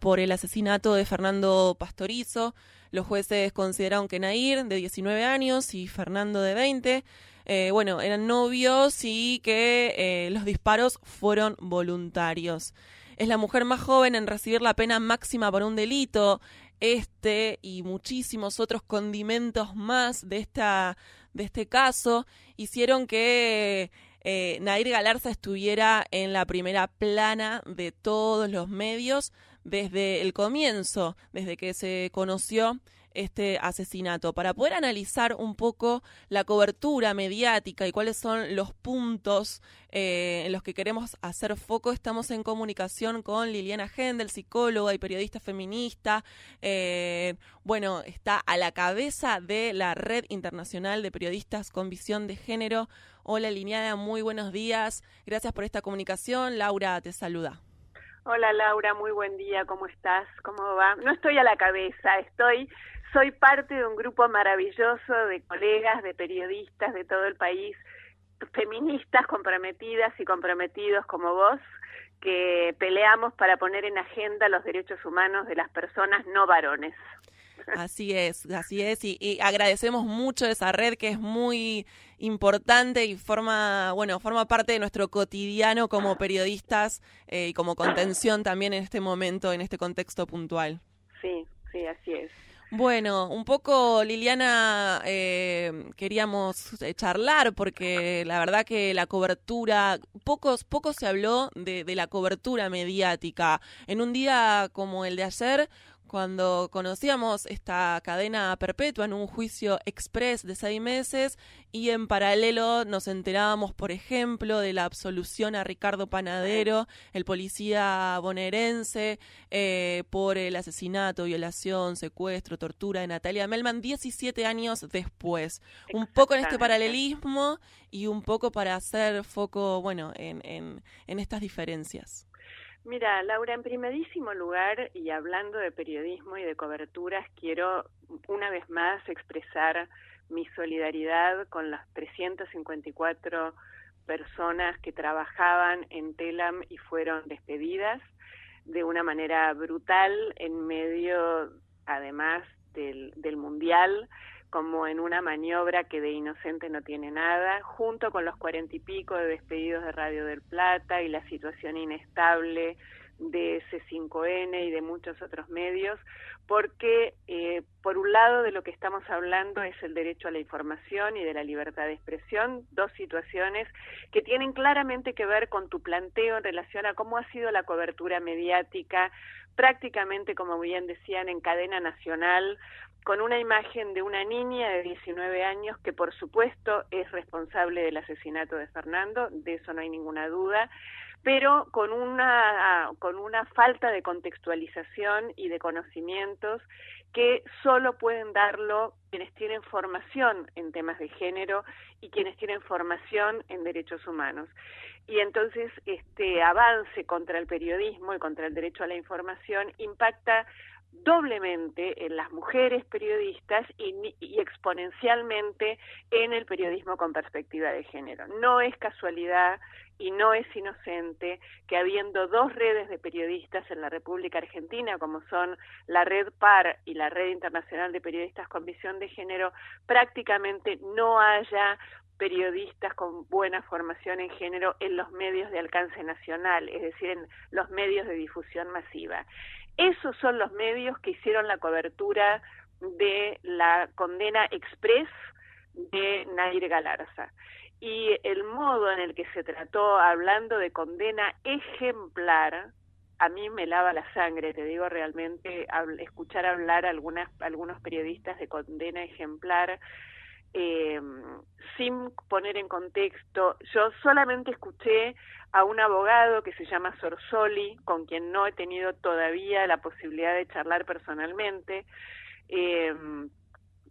Por el asesinato de Fernando Pastorizo. Los jueces consideraron que Nair, de 19 años, y Fernando, de 20, eh, bueno, eran novios y que eh, los disparos fueron voluntarios. Es la mujer más joven en recibir la pena máxima por un delito. Este y muchísimos otros condimentos más de, esta, de este caso hicieron que eh, Nair Galarza estuviera en la primera plana de todos los medios desde el comienzo, desde que se conoció este asesinato, para poder analizar un poco la cobertura mediática y cuáles son los puntos eh, en los que queremos hacer foco, estamos en comunicación con Liliana Hendel, psicóloga y periodista feminista. Eh, bueno, está a la cabeza de la Red Internacional de Periodistas con Visión de Género. Hola Liliana, muy buenos días. Gracias por esta comunicación. Laura te saluda. Hola Laura, muy buen día, ¿cómo estás? ¿Cómo va? No estoy a la cabeza, estoy soy parte de un grupo maravilloso de colegas, de periodistas de todo el país, feministas comprometidas y comprometidos como vos, que peleamos para poner en agenda los derechos humanos de las personas no varones. Así es, así es, y, agradecemos mucho esa red que es muy importante y forma, bueno, forma parte de nuestro cotidiano como periodistas eh, y como contención también en este momento, en este contexto puntual. Sí, sí, así es. Bueno, un poco, Liliana, eh, queríamos eh, charlar porque la verdad que la cobertura, pocos, poco se habló de, de la cobertura mediática. En un día como el de ayer, cuando conocíamos esta cadena perpetua en un juicio express de seis meses y en paralelo nos enterábamos, por ejemplo, de la absolución a Ricardo Panadero, el policía bonaerense, eh, por el asesinato, violación, secuestro, tortura de Natalia Melman 17 años después. Un poco en este paralelismo y un poco para hacer foco, bueno, en, en, en estas diferencias. Mira, Laura, en primerísimo lugar, y hablando de periodismo y de coberturas, quiero una vez más expresar mi solidaridad con las 354 personas que trabajaban en Telam y fueron despedidas de una manera brutal en medio, además, del, del Mundial como en una maniobra que de inocente no tiene nada, junto con los cuarenta y pico de despedidos de Radio del Plata y la situación inestable de C5N y de muchos otros medios, porque eh, por un lado de lo que estamos hablando es el derecho a la información y de la libertad de expresión, dos situaciones que tienen claramente que ver con tu planteo en relación a cómo ha sido la cobertura mediática, prácticamente, como bien decían, en cadena nacional, con una imagen de una niña de 19 años que por supuesto es responsable del asesinato de Fernando, de eso no hay ninguna duda, pero con una, con una falta de contextualización y de conocimientos que solo pueden darlo quienes tienen formación en temas de género y quienes tienen formación en derechos humanos. Y entonces este avance contra el periodismo y contra el derecho a la información impacta doblemente en las mujeres periodistas y, y, exponencialmente en el periodismo con perspectiva de género. No es casualidad y no es inocente que habiendo dos redes de periodistas en la República Argentina, como son la Red PAR y la Red Internacional de Periodistas con Visión de Género, prácticamente no haya periodistas con buena formación en género en los medios de alcance nacional, es decir, en los medios de difusión masiva. Esos son los medios que hicieron la cobertura de la condena express de Nair Galarza. Y el modo en el que se trató, hablando de condena ejemplar, a mí me lava la sangre, te digo realmente, escuchar hablar a algunas, algunos periodistas de condena ejemplar, eh, sin poner en contexto, yo solamente escuché a un abogado que se llama Sorsoli, con quien no he tenido todavía la posibilidad de charlar personalmente, eh,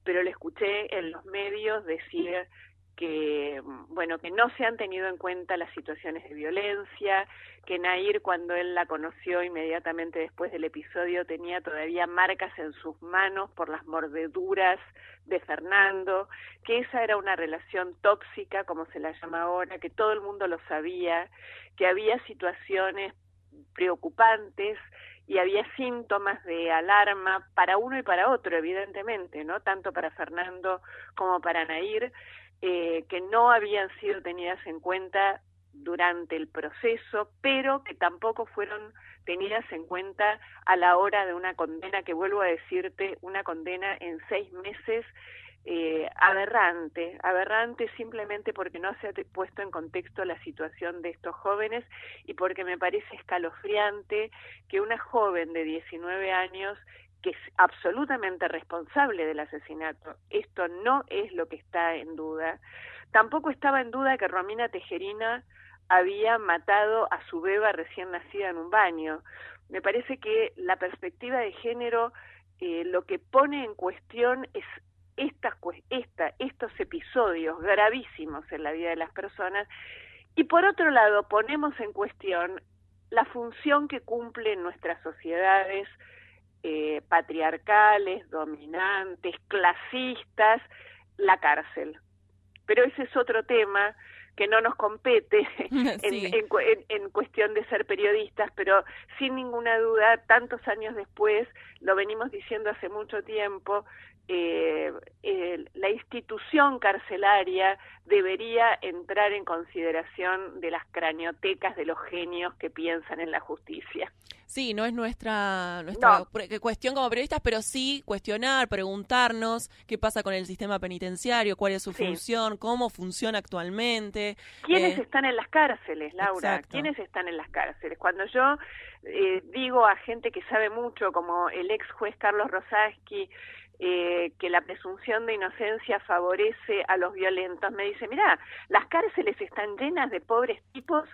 pero le escuché en los medios decir que bueno que no se han tenido en cuenta las situaciones de violencia que Nair cuando él la conoció inmediatamente después del episodio tenía todavía marcas en sus manos por las mordeduras de Fernando que esa era una relación tóxica como se la llama ahora que todo el mundo lo sabía que había situaciones preocupantes y había síntomas de alarma para uno y para otro, evidentemente, ¿no? Tanto para Fernando como para Nair, eh, que no habían sido tenidas en cuenta durante el proceso, pero que tampoco fueron tenidas en cuenta a la hora de una condena, que vuelvo a decirte, una condena en seis meses eh, aberrante, aberrante simplemente porque no se ha puesto en contexto la situación de estos jóvenes y porque me parece escalofriante que una joven de 19 años que es absolutamente responsable del asesinato, esto no es lo que está en duda, tampoco estaba en duda que Romina Tejerina había matado a su beba recién nacida en un baño. Me parece que la perspectiva de género eh, lo que pone en cuestión es estos episodios gravísimos en la vida de las personas. Y por otro lado ponemos en cuestión la función que cumplen nuestras sociedades eh, patriarcales, dominantes, clasistas, la cárcel. Pero ese es otro tema que no nos compete en, en, cuestión de ser periodistas, pero sin ninguna duda, tantos años después, lo venimos diciendo hace mucho tiempo, eh, la institución carcelaria debería entrar en consideración de las craniotecas de los genios que piensan en la justicia. Sí, no es nuestra, nuestra cuestión como periodistas, pero sí cuestionar, preguntarnos qué pasa con el sistema penitenciario, cuál es su función, cómo funciona actualmente. ¿Quiénes eh, están en las cárceles, Laura? ¿Quiénes están en las cárceles? Cuando yo eh, digo a gente que sabe mucho, como el ex juez Carlos Rosaski, eh, que la presunción de inocencia favorece a los violentos. Me dice, mira, las cárceles están llenas de pobres tipos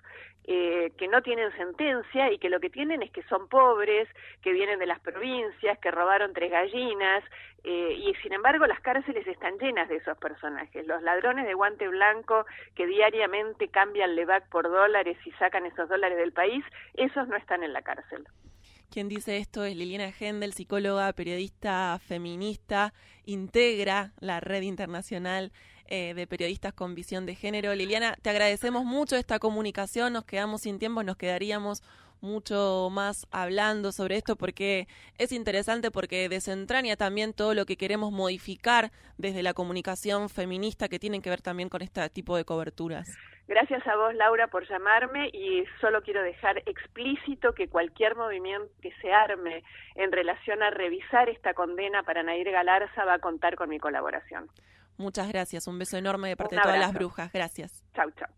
eh, que no tienen sentencia y que lo que tienen es que son pobres, que vienen de las provincias, que robaron tres gallinas, eh, y sin embargo las cárceles están llenas de esos personajes. Los ladrones de guante blanco que diariamente cambian Levac por dólares y sacan esos dólares del país, esos no están en la cárcel. Quien dice esto es Liliana Hendel, psicóloga, periodista feminista, integra la red internacional eh, de periodistas con visión de género. Liliana, te agradecemos mucho esta comunicación, nos quedamos sin tiempo, nos quedaríamos mucho más hablando sobre esto porque es interesante porque desentraña también todo lo que queremos modificar desde la comunicación feminista que tienen que ver también con este tipo de coberturas. Gracias a vos, Laura, por llamarme y solo quiero dejar explícito que cualquier movimiento que se arme en relación a revisar esta condena para Nair Galarza va a contar con mi colaboración. Muchas gracias. Un beso enorme de parte de todas las brujas. Gracias. Chau, chau.